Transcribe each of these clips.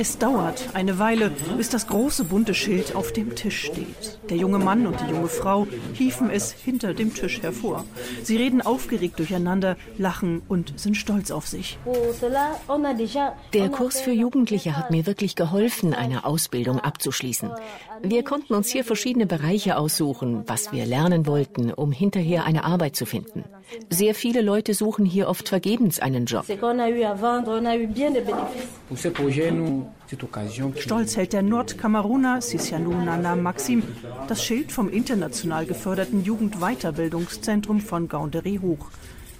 Es dauert eine Weile, bis das große bunte Schild auf dem Tisch steht. Der junge Mann und die junge Frau hieven es hinter dem Tisch hervor. Sie reden aufgeregt durcheinander, lachen und sind stolz auf sich. Der Kurs für Jugendliche hat mir wirklich geholfen, eine Ausbildung abzuschließen. Wir konnten uns hier verschiedene Bereiche aussuchen, was wir lernen wollten, um hinterher eine Arbeit zu finden. Sehr viele Leute suchen hier oft vergebens einen Job. Stolz hält der Nordkameruner Sisianou Nana Maxim das Schild vom international geförderten Jugendweiterbildungszentrum von Gaundery hoch.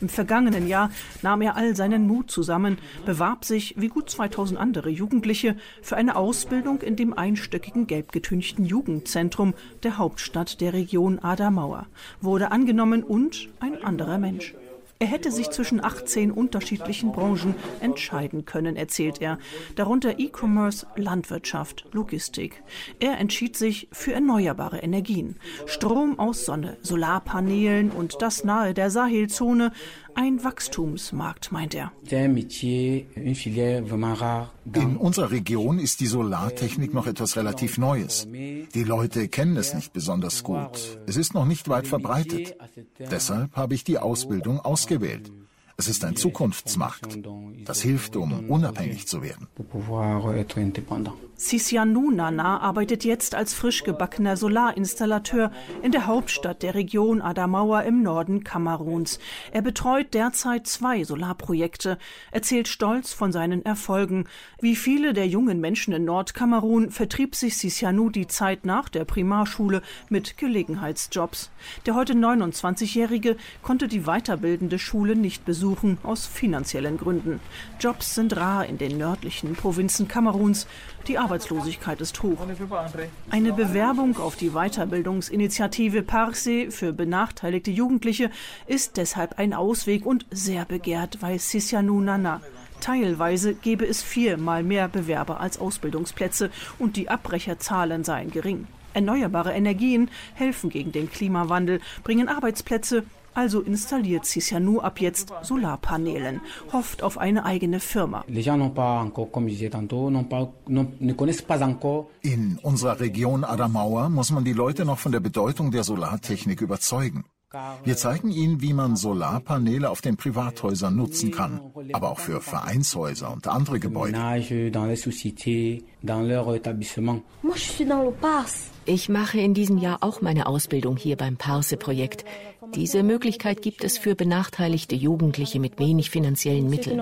Im vergangenen Jahr nahm er all seinen Mut zusammen, bewarb sich, wie gut 2000 andere Jugendliche, für eine Ausbildung in dem einstöckigen gelb getünchten Jugendzentrum der Hauptstadt der Region Adamaua, wurde angenommen und ein anderer Mensch. Er hätte sich zwischen 18 unterschiedlichen Branchen entscheiden können, erzählt er, darunter E-Commerce, Landwirtschaft, Logistik. Er entschied sich für erneuerbare Energien, Strom aus Sonne, Solarpanelen und das nahe der Sahelzone, ein Wachstumsmarkt, meint er. In unserer Region ist die Solartechnik noch etwas relativ Neues. Die Leute kennen es nicht besonders gut. Es ist noch nicht weit verbreitet. Deshalb habe ich die Ausbildung ausgewählt. Es ist ein Zukunftsmarkt. Das hilft, um unabhängig zu werden. Sisianou Nana arbeitet jetzt als frisch gebackener Solarinstallateur in der Hauptstadt der Region Adamaua im Norden Kameruns. Er betreut derzeit zwei Solarprojekte, erzählt stolz von seinen Erfolgen. Wie viele der jungen Menschen in Nordkamerun vertrieb sich Sisianou die Zeit nach der Primarschule mit Gelegenheitsjobs. Der heute 29-Jährige konnte die weiterbildende Schule nicht besuchen, aus finanziellen Gründen. Jobs sind rar in den nördlichen Provinzen Kameruns. Die Arbeitslosigkeit ist hoch. Eine Bewerbung auf die Weiterbildungsinitiative Parse für benachteiligte Jugendliche ist deshalb ein Ausweg und sehr begehrt, weil Sisianou Nana. Teilweise gebe es viermal mehr Bewerber als Ausbildungsplätze und die Abbrecherzahlen seien gering. Erneuerbare Energien helfen gegen den Klimawandel, bringen Arbeitsplätze also installiert Cisianou ab jetzt Solarpanelen, hofft auf eine eigene Firma. In unserer Region Adamaua muss man die Leute noch von der Bedeutung der Solartechnik überzeugen. Wir zeigen Ihnen, wie man Solarpaneele auf den Privathäusern nutzen kann, aber auch für Vereinshäuser und andere Gebäude. Ich mache in diesem Jahr auch meine Ausbildung hier beim Parse-Projekt. Diese Möglichkeit gibt es für benachteiligte Jugendliche mit wenig finanziellen Mitteln.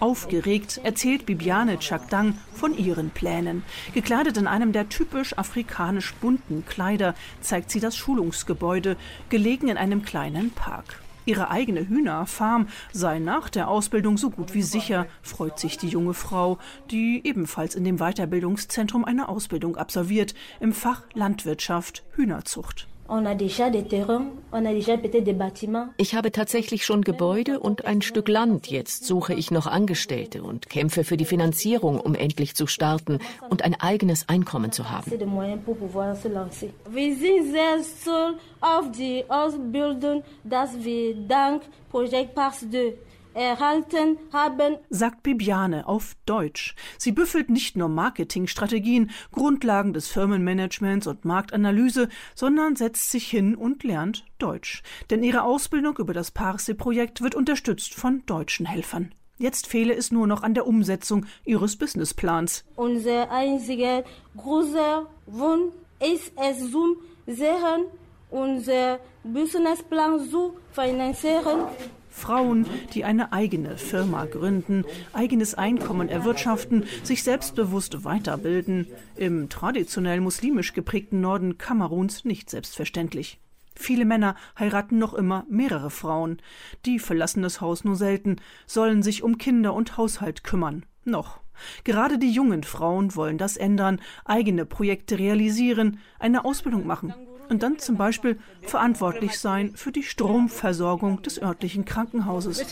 Aufgeregt erzählt Bibiane Chakdang von ihren Plänen. Gekleidet in einem der typisch afrikanisch bunten Kleider zeigt sie das Schulungsgebäude, gelegen in einem kleinen Park. Ihre eigene Hühnerfarm sei nach der Ausbildung so gut wie sicher, freut sich die junge Frau, die ebenfalls in dem Weiterbildungszentrum eine Ausbildung absolviert im Fach Landwirtschaft Hühnerzucht. Ich habe tatsächlich schon Gebäude und ein Stück Land. Jetzt suche ich noch Angestellte und kämpfe für die Finanzierung, um endlich zu starten und ein eigenes Einkommen zu haben. Wir sind sehr stolz auf die Ausbildung, dass wir dank Projekt Pass 2 erhalten haben, sagt Bibiane auf Deutsch. Sie büffelt nicht nur Marketingstrategien, Grundlagen des Firmenmanagements und Marktanalyse, sondern setzt sich hin und lernt Deutsch. Denn ihre Ausbildung über das Parse-Projekt wird unterstützt von deutschen Helfern. Jetzt fehle es nur noch an der Umsetzung ihres Businessplans. Unser einziger großer Wunsch ist es zum sehen, unser Businessplan zu finanzieren Frauen, die eine eigene Firma gründen, eigenes Einkommen erwirtschaften, sich selbstbewusst weiterbilden. Im traditionell muslimisch geprägten Norden Kameruns nicht selbstverständlich. Viele Männer heiraten noch immer mehrere Frauen. Die verlassen das Haus nur selten, sollen sich um Kinder und Haushalt kümmern. Noch. Gerade die jungen Frauen wollen das ändern, eigene Projekte realisieren, eine Ausbildung machen. Und dann zum Beispiel verantwortlich sein für die Stromversorgung des örtlichen Krankenhauses.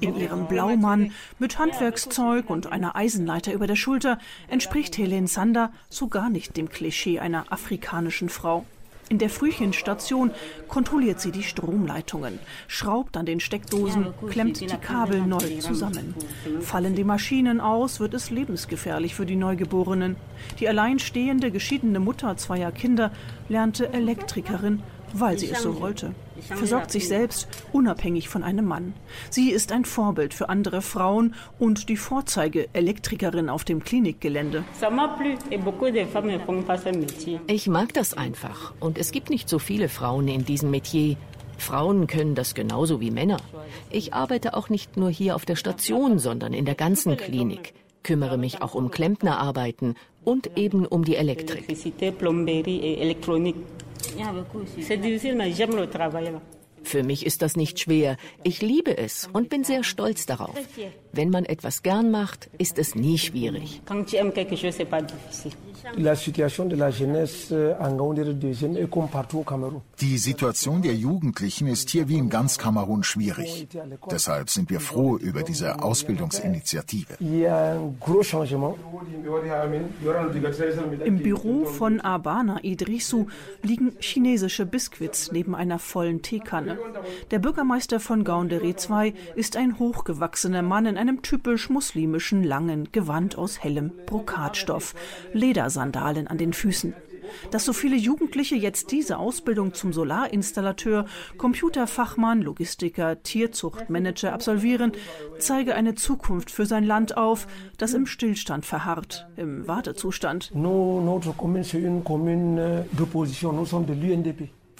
In ihrem Blaumann mit Handwerkszeug und einer Eisenleiter über der Schulter entspricht Helene Sander so gar nicht dem Klischee einer afrikanischen Frau. In der Frühchenstation kontrolliert sie die Stromleitungen, schraubt an den Steckdosen, klemmt die Kabel neu zusammen. Fallen die Maschinen aus, wird es lebensgefährlich für die Neugeborenen. Die alleinstehende, geschiedene Mutter zweier Kinder lernte Elektrikerin weil sie es so wollte. Versorgt sich selbst, unabhängig von einem Mann. Sie ist ein Vorbild für andere Frauen und die Vorzeige-Elektrikerin auf dem Klinikgelände. Ich mag das einfach. Und es gibt nicht so viele Frauen in diesem Metier. Frauen können das genauso wie Männer. Ich arbeite auch nicht nur hier auf der Station, sondern in der ganzen Klinik kümmere mich auch um Klempnerarbeiten und eben um die Elektrik. Für mich ist das nicht schwer. Ich liebe es und bin sehr stolz darauf. Wenn man etwas gern macht, ist es nie schwierig. Die Situation der Jugendlichen ist hier wie in ganz Kamerun schwierig. Deshalb sind wir froh über diese Ausbildungsinitiative. Im Büro von Abana Idrisu liegen chinesische Biskuits neben einer vollen Teekanne. Der Bürgermeister von Gaundere 2 ist ein hochgewachsener Mann in einem typisch muslimischen langen Gewand aus hellem Brokatstoff, Ledersandalen an den Füßen. Dass so viele Jugendliche jetzt diese Ausbildung zum Solarinstallateur, Computerfachmann, Logistiker, Tierzuchtmanager absolvieren, zeige eine Zukunft für sein Land auf, das im Stillstand verharrt, im Wartezustand.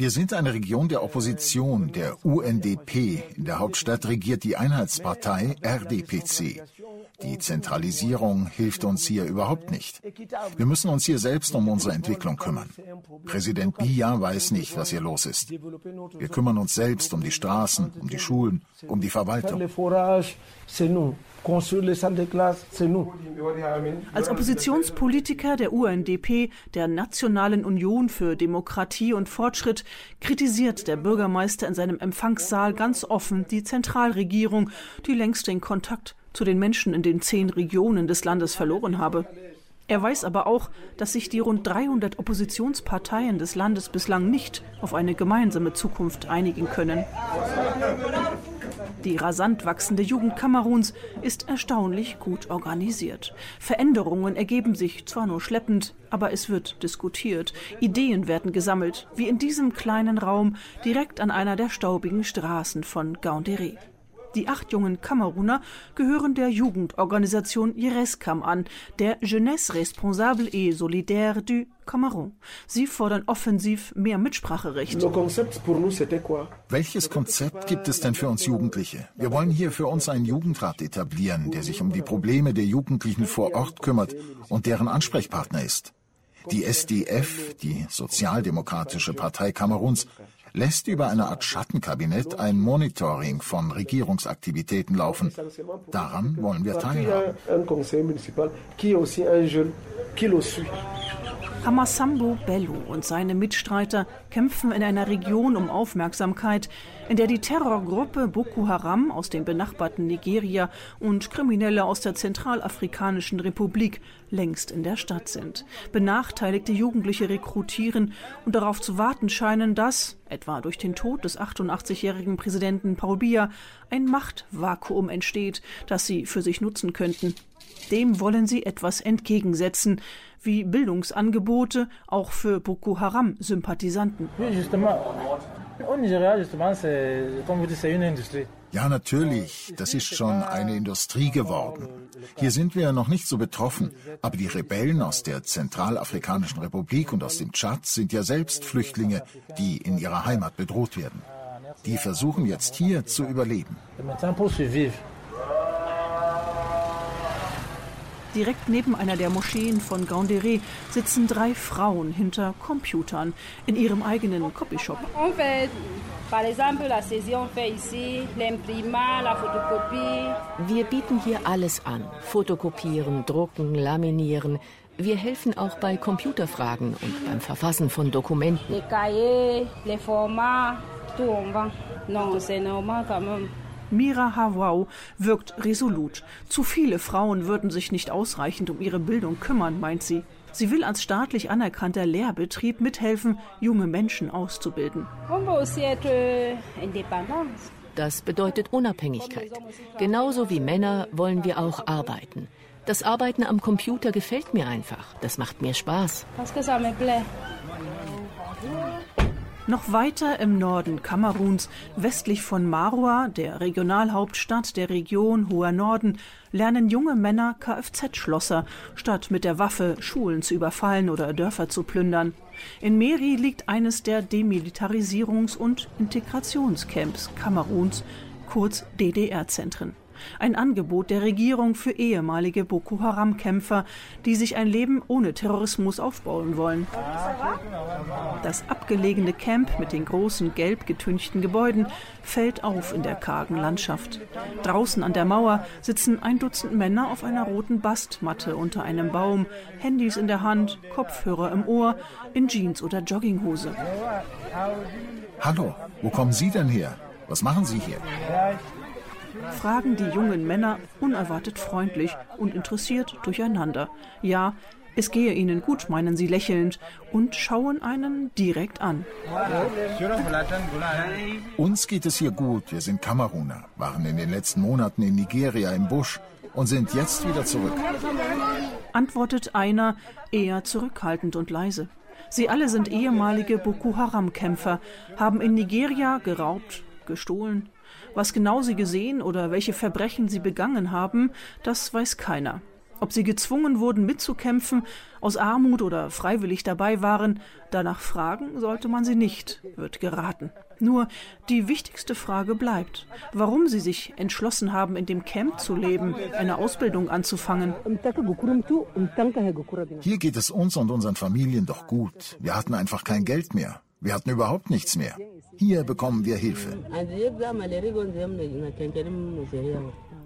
Wir sind eine Region der Opposition, der UNDP. In der Hauptstadt regiert die Einheitspartei RDPC. Die Zentralisierung hilft uns hier überhaupt nicht. Wir müssen uns hier selbst um unsere Entwicklung kümmern. Präsident Biya weiß nicht, was hier los ist. Wir kümmern uns selbst um die Straßen, um die Schulen, um die Verwaltung. Als Oppositionspolitiker der UNDP, der Nationalen Union für Demokratie und Fortschritt, kritisiert der Bürgermeister in seinem Empfangssaal ganz offen die Zentralregierung, die längst den Kontakt zu den Menschen in den zehn Regionen des Landes verloren habe. Er weiß aber auch, dass sich die rund 300 Oppositionsparteien des Landes bislang nicht auf eine gemeinsame Zukunft einigen können. Die rasant wachsende Jugend Kameruns ist erstaunlich gut organisiert. Veränderungen ergeben sich zwar nur schleppend, aber es wird diskutiert. Ideen werden gesammelt, wie in diesem kleinen Raum direkt an einer der staubigen Straßen von Gaundéré. Die acht jungen Kameruner gehören der Jugendorganisation Jereskam an, der Jeunesse Responsable et Solidaire du Kamerun. Sie fordern offensiv mehr Mitspracherecht. Welches Konzept gibt es denn für uns Jugendliche? Wir wollen hier für uns einen Jugendrat etablieren, der sich um die Probleme der Jugendlichen vor Ort kümmert und deren Ansprechpartner ist. Die SDF, die Sozialdemokratische Partei Kameruns, lässt über eine Art Schattenkabinett ein Monitoring von Regierungsaktivitäten laufen. Daran wollen wir teilhaben. Hamasambo Bello und seine Mitstreiter kämpfen in einer Region um Aufmerksamkeit, in der die Terrorgruppe Boko Haram aus dem benachbarten Nigeria und Kriminelle aus der Zentralafrikanischen Republik längst in der Stadt sind. Benachteiligte Jugendliche rekrutieren und darauf zu warten scheinen, dass, etwa durch den Tod des 88-jährigen Präsidenten Paul Biya, ein Machtvakuum entsteht, das sie für sich nutzen könnten. Dem wollen sie etwas entgegensetzen, wie Bildungsangebote auch für Boko Haram-Sympathisanten. Ja, natürlich. Das ist schon eine Industrie geworden. Hier sind wir noch nicht so betroffen. Aber die Rebellen aus der Zentralafrikanischen Republik und aus dem Tschad sind ja selbst Flüchtlinge, die in ihrer Heimat bedroht werden. Die versuchen jetzt hier zu überleben. Direkt neben einer der Moscheen von Gandere sitzen drei Frauen hinter Computern in ihrem eigenen Copyshop. Wir bieten hier alles an. Fotokopieren, drucken, laminieren. Wir helfen auch bei Computerfragen und beim Verfassen von Dokumenten. Mira Hawau wirkt resolut. Zu viele Frauen würden sich nicht ausreichend um ihre Bildung kümmern, meint sie. Sie will als staatlich anerkannter Lehrbetrieb mithelfen, junge Menschen auszubilden. Das bedeutet Unabhängigkeit. Genauso wie Männer wollen wir auch arbeiten. Das Arbeiten am Computer gefällt mir einfach. Das macht mir Spaß. Noch weiter im Norden Kameruns, westlich von Marua, der Regionalhauptstadt der Region Hoher Norden, lernen junge Männer Kfz-Schlosser, statt mit der Waffe Schulen zu überfallen oder Dörfer zu plündern. In Meri liegt eines der Demilitarisierungs- und Integrationscamps Kameruns, kurz DDR-Zentren. Ein Angebot der Regierung für ehemalige Boko Haram-Kämpfer, die sich ein Leben ohne Terrorismus aufbauen wollen. Das abgelegene Camp mit den großen gelb getünchten Gebäuden fällt auf in der kargen Landschaft. Draußen an der Mauer sitzen ein Dutzend Männer auf einer roten Bastmatte unter einem Baum, Handys in der Hand, Kopfhörer im Ohr, in Jeans oder Jogginghose. Hallo, wo kommen Sie denn her? Was machen Sie hier? Fragen die jungen Männer unerwartet freundlich und interessiert durcheinander. Ja, es gehe ihnen gut, meinen sie lächelnd und schauen einen direkt an. Uns geht es hier gut. Wir sind Kameruner, waren in den letzten Monaten in Nigeria im Busch und sind jetzt wieder zurück. Antwortet einer eher zurückhaltend und leise. Sie alle sind ehemalige Boko Haram-Kämpfer, haben in Nigeria geraubt, gestohlen, was genau sie gesehen oder welche Verbrechen sie begangen haben, das weiß keiner. Ob sie gezwungen wurden mitzukämpfen, aus Armut oder freiwillig dabei waren, danach fragen sollte man sie nicht, wird geraten. Nur die wichtigste Frage bleibt, warum sie sich entschlossen haben, in dem Camp zu leben, eine Ausbildung anzufangen. Hier geht es uns und unseren Familien doch gut. Wir hatten einfach kein Geld mehr. Wir hatten überhaupt nichts mehr. Hier bekommen wir Hilfe.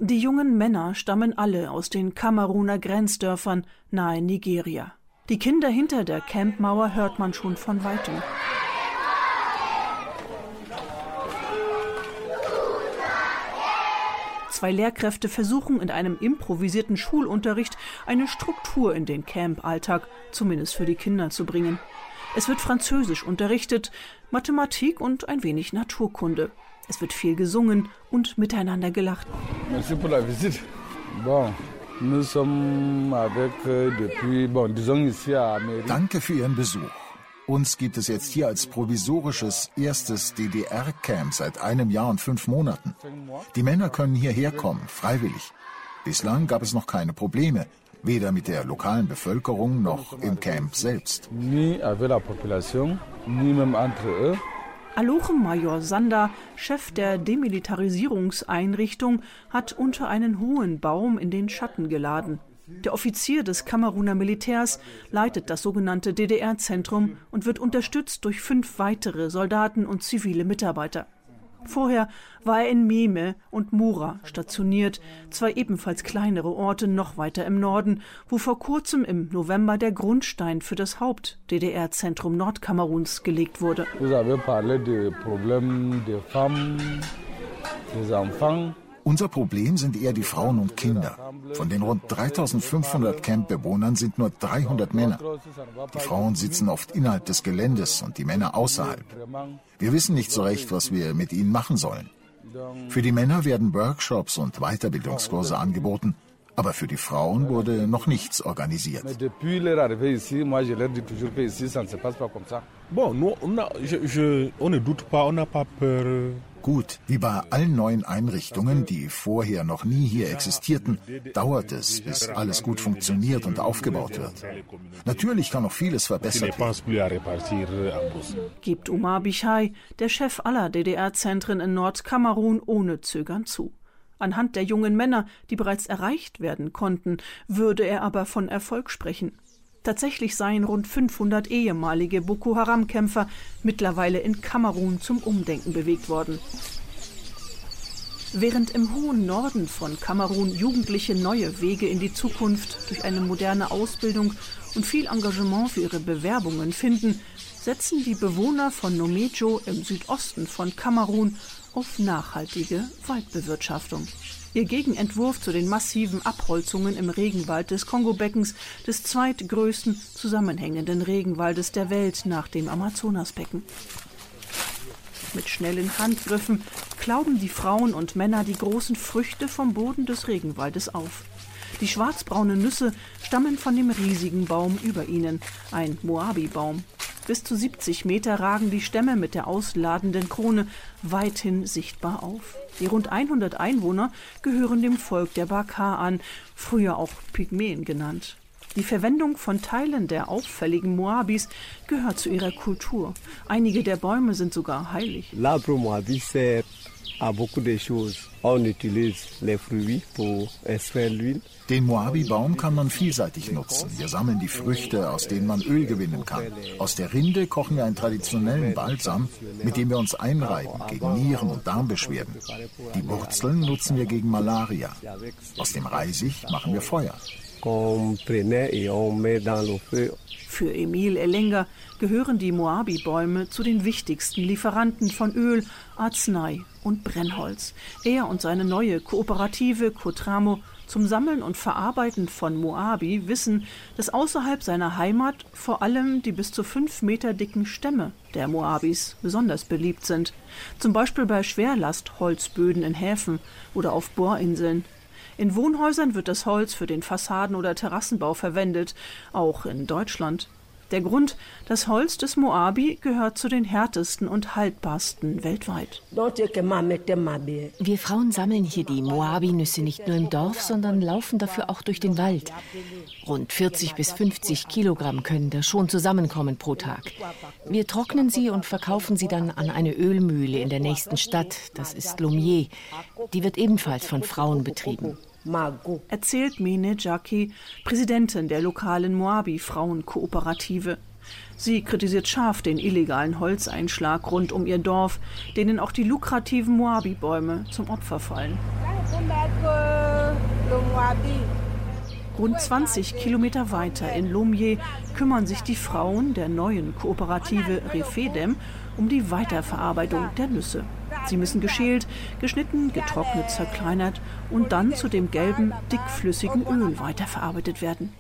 Die jungen Männer stammen alle aus den Kameruner Grenzdörfern nahe Nigeria. Die Kinder hinter der Campmauer hört man schon von weitem. Zwei Lehrkräfte versuchen in einem improvisierten Schulunterricht eine Struktur in den Camp-Alltag, zumindest für die Kinder, zu bringen. Es wird Französisch unterrichtet, Mathematik und ein wenig Naturkunde. Es wird viel gesungen und miteinander gelacht. Danke für Ihren Besuch. Uns gibt es jetzt hier als provisorisches erstes DDR-Camp seit einem Jahr und fünf Monaten. Die Männer können hierher kommen, freiwillig. Bislang gab es noch keine Probleme weder mit der lokalen Bevölkerung noch im Camp selbst. Alochem-Major Sander, Chef der Demilitarisierungseinrichtung, hat unter einen hohen Baum in den Schatten geladen. Der Offizier des Kameruner Militärs leitet das sogenannte DDR-Zentrum und wird unterstützt durch fünf weitere Soldaten und zivile Mitarbeiter. Vorher war er in Meme und Mura stationiert, zwei ebenfalls kleinere Orte noch weiter im Norden, wo vor kurzem im November der Grundstein für das Haupt-DDR-Zentrum Nordkameruns gelegt wurde. Vous avez parlé des problèmes des femmes, des enfants. Unser Problem sind eher die Frauen und Kinder. Von den rund 3500 Campbewohnern sind nur 300 Männer. Die Frauen sitzen oft innerhalb des Geländes und die Männer außerhalb. Wir wissen nicht so recht, was wir mit ihnen machen sollen. Für die Männer werden Workshops und Weiterbildungskurse angeboten, aber für die Frauen wurde noch nichts organisiert. Bon, nous, on, a, je, je, on ne doute pas, on n'a pas peur. Gut, wie bei allen neuen Einrichtungen, die vorher noch nie hier existierten, dauert es, bis alles gut funktioniert und aufgebaut wird. Natürlich kann noch vieles verbessert werden. Gibt Umar Bichai, der Chef aller DDR-Zentren in Nordkamerun, ohne Zögern zu. Anhand der jungen Männer, die bereits erreicht werden konnten, würde er aber von Erfolg sprechen. Tatsächlich seien rund 500 ehemalige Boko Haram-Kämpfer mittlerweile in Kamerun zum Umdenken bewegt worden. Während im hohen Norden von Kamerun Jugendliche neue Wege in die Zukunft durch eine moderne Ausbildung und viel Engagement für ihre Bewerbungen finden, setzen die Bewohner von Nomejo im Südosten von Kamerun auf nachhaltige Waldbewirtschaftung. Ihr Gegenentwurf zu den massiven Abholzungen im Regenwald des Kongobeckens, des zweitgrößten zusammenhängenden Regenwaldes der Welt nach dem Amazonasbecken. Mit schnellen Handgriffen klauben die Frauen und Männer die großen Früchte vom Boden des Regenwaldes auf. Die schwarzbraunen Nüsse stammen von dem riesigen Baum über ihnen, ein Moabi-Baum. Bis zu 70 Meter ragen die Stämme mit der ausladenden Krone weithin sichtbar auf. Die rund 100 Einwohner gehören dem Volk der Bakar an, früher auch Pygmäen genannt. Die Verwendung von Teilen der auffälligen Moabis gehört zu ihrer Kultur. Einige der Bäume sind sogar heilig. Extraire l'huile. Den Moabi-Baum kann man vielseitig nutzen. Wir sammeln die Früchte, aus denen man Öl gewinnen kann. Aus der Rinde kochen wir einen traditionellen Balsam, mit dem wir uns einreiben gegen Nieren- und Darmbeschwerden. Die Wurzeln nutzen wir gegen Malaria. Aus dem Reisig machen wir Feuer. Für Emil Ellenger gehören die Moabi-Bäume zu den wichtigsten Lieferanten von Öl, Arznei und Brennholz. Er und seine neue Kooperative Cotramo zum Sammeln und Verarbeiten von Moabi wissen, dass außerhalb seiner Heimat vor allem die bis zu fünf Meter dicken Stämme der Moabis besonders beliebt sind. Zum Beispiel bei Schwerlastholzböden in Häfen oder auf Bohrinseln. In Wohnhäusern wird das Holz für den Fassaden- oder Terrassenbau verwendet, auch in Deutschland. Der Grund, das Holz des Moabi gehört zu den härtesten und haltbarsten weltweit. Wir Frauen sammeln hier die Moabi-Nüsse nicht nur im Dorf, sondern laufen dafür auch durch den Wald. Rund 40 bis 50 Kilogramm können da schon zusammenkommen pro Tag. Wir trocknen sie und verkaufen sie dann an eine Ölmühle in der nächsten Stadt, das ist Lumier. Die wird ebenfalls von Frauen betrieben erzählt Mene Jaki, Präsidentin der lokalen Moabi-Frauenkooperative. Sie kritisiert scharf den illegalen Holzeinschlag rund um ihr Dorf, denen auch die lukrativen Moabi-Bäume zum Opfer fallen. Rund 20 Kilometer weiter in Lomje kümmern sich die Frauen der neuen Kooperative Refedem um die Weiterverarbeitung der Nüsse. Sie müssen geschält, geschnitten, getrocknet, zerkleinert und dann zu dem gelben, dickflüssigen Öl weiterverarbeitet werden.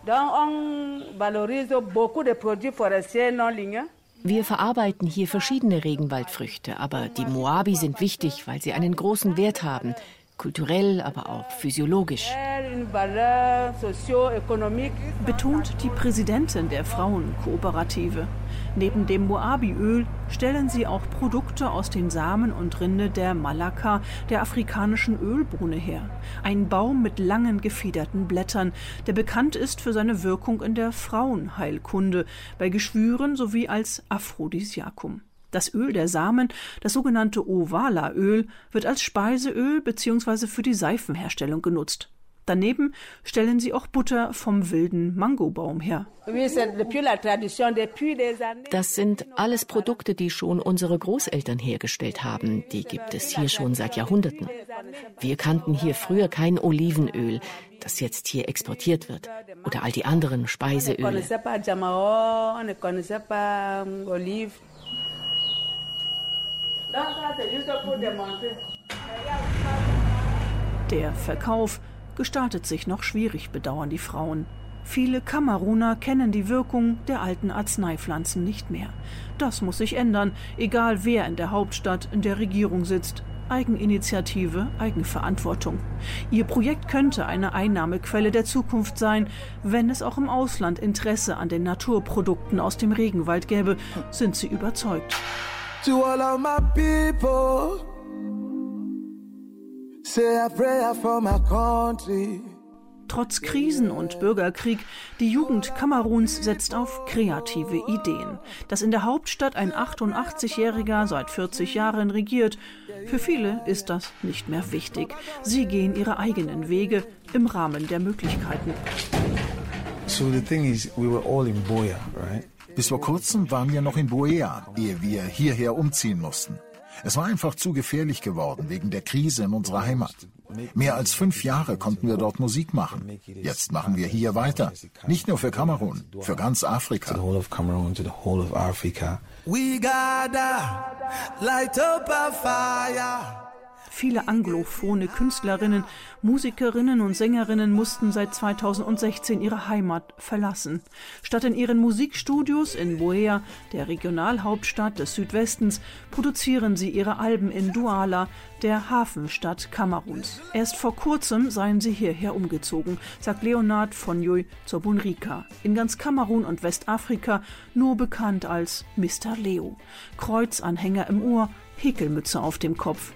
Wir verarbeiten hier verschiedene Regenwaldfrüchte, aber die Moabi sind wichtig, weil sie einen großen Wert haben kulturell, aber auch physiologisch. Betont die Präsidentin der Frauenkooperative. Neben dem Moabi-Öl stellen sie auch Produkte aus den Samen und Rinde der Malaka, der afrikanischen Ölbohne her. Ein Baum mit langen gefiederten Blättern, der bekannt ist für seine Wirkung in der Frauenheilkunde, bei Geschwüren sowie als Aphrodisiakum. Das Öl der Samen, das sogenannte Ovala-Öl, wird als Speiseöl bzw. für die Seifenherstellung genutzt. Daneben stellen sie auch Butter vom wilden Mangobaum her. Das sind alles Produkte, die schon unsere Großeltern hergestellt haben. Die gibt es hier schon seit Jahrhunderten. Wir kannten hier früher kein Olivenöl, das jetzt hier exportiert wird. Oder all die anderen Speiseöle. Der Verkauf gestaltet sich noch schwierig, bedauern die Frauen. Viele Kameruner kennen die Wirkung der alten Arzneipflanzen nicht mehr. Das muss sich ändern, egal wer in der Hauptstadt in der Regierung sitzt. Eigeninitiative, Eigenverantwortung. Ihr Projekt könnte eine Einnahmequelle der Zukunft sein, wenn es auch im Ausland Interesse an den Naturprodukten aus dem Regenwald gäbe, sind sie überzeugt to all of my people. Say a prayer for my country. Trotz Krisen und Bürgerkrieg, die Jugend Kameruns setzt auf kreative Ideen. Dass in der Hauptstadt ein 88-Jähriger seit 40 Jahren regiert, für viele ist das nicht mehr wichtig. Sie gehen ihre eigenen Wege im Rahmen der Möglichkeiten. So the thing is, we were all in Boya, right? Bis vor kurzem waren wir noch in Boea, ehe wir hierher umziehen mussten. Es war einfach zu gefährlich geworden wegen der Krise in unserer Heimat. Mehr als fünf Jahre konnten wir dort Musik machen. Jetzt machen wir hier weiter. Nicht nur für Kamerun, für ganz Afrika. We gotta light up a fire. Viele anglophone Künstlerinnen, Musikerinnen und Sängerinnen mussten seit 2016 ihre Heimat verlassen. Statt in ihren Musikstudios in Boea, der Regionalhauptstadt des Südwestens, produzieren sie ihre Alben in Douala, der Hafenstadt Kameruns. Erst vor kurzem seien sie hierher umgezogen, sagt Leonard von Joy zur Bunrika. In ganz Kamerun und Westafrika nur bekannt als Mr. Leo. Kreuzanhänger im Ohr, Häkelmütze auf dem Kopf.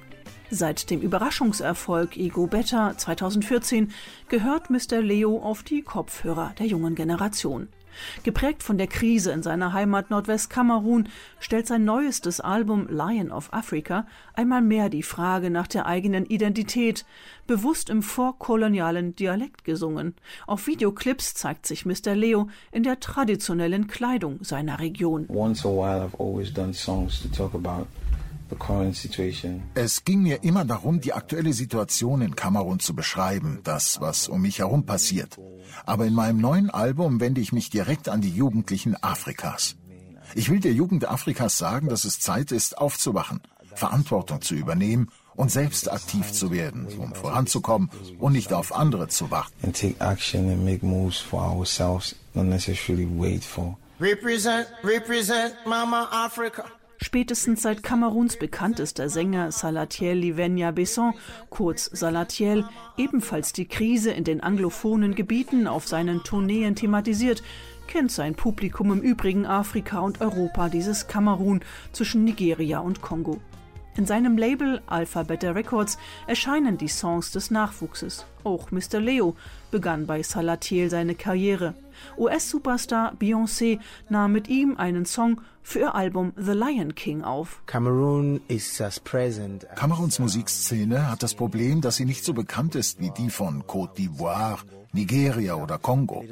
Seit dem Überraschungserfolg Ego Better 2014 gehört Mr. Leo auf die Kopfhörer der jungen Generation. Geprägt von der Krise in seiner Heimat Nordwestkamerun stellt sein neuestes Album Lion of Africa einmal mehr die Frage nach der eigenen Identität, bewusst im vorkolonialen Dialekt gesungen. Auf Videoclips zeigt sich Mr. Leo in der traditionellen Kleidung seiner Region. Once a while I've always done songs to talk about es ging mir immer darum, die aktuelle Situation in Kamerun zu beschreiben, das, was um mich herum passiert. Aber in meinem neuen Album wende ich mich direkt an die Jugendlichen Afrikas. Ich will der Jugend Afrikas sagen, dass es Zeit ist, aufzuwachen, Verantwortung zu übernehmen und selbst aktiv zu werden, um voranzukommen und nicht auf andere zu warten. Represent, represent Mama Africa. Spätestens seit Kameruns bekanntester Sänger Salatiel Livenia Besson, kurz Salatiel, ebenfalls die Krise in den anglophonen Gebieten auf seinen Tourneen thematisiert, kennt sein Publikum im übrigen Afrika und Europa dieses Kamerun zwischen Nigeria und Kongo. In seinem Label Alphabeta Records erscheinen die Songs des Nachwuchses. Auch Mr. Leo begann bei Salatiel seine Karriere. US-Superstar Beyoncé nahm mit ihm einen Song für ihr Album The Lion King auf. Kameruns Musikszene hat das Problem, dass sie nicht so bekannt ist wie die von Côte d'Ivoire, Nigeria oder Kongo.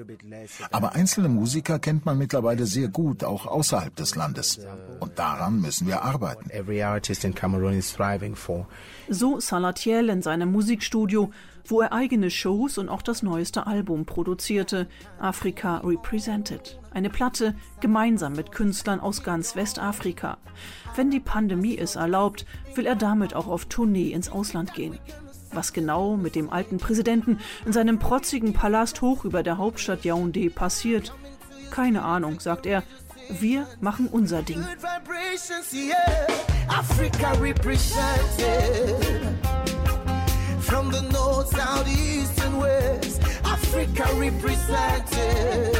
Aber einzelne Musiker kennt man mittlerweile sehr gut, auch außerhalb des Landes. Und daran müssen wir arbeiten. So Salatiel in seinem Musikstudio, wo er eigene Shows und auch das neueste Album produzierte, Africa Represented. Eine Platte gemeinsam mit Künstlern aus ganz Westafrika. Wenn die Pandemie es erlaubt, will er damit auch auf Tournee ins Ausland gehen. Was genau mit dem alten Präsidenten in seinem protzigen Palast hoch über der Hauptstadt Yaoundé passiert? Keine Ahnung, sagt er. Wir machen unser Ding. Africa From the north, south, east and west, Africa represented.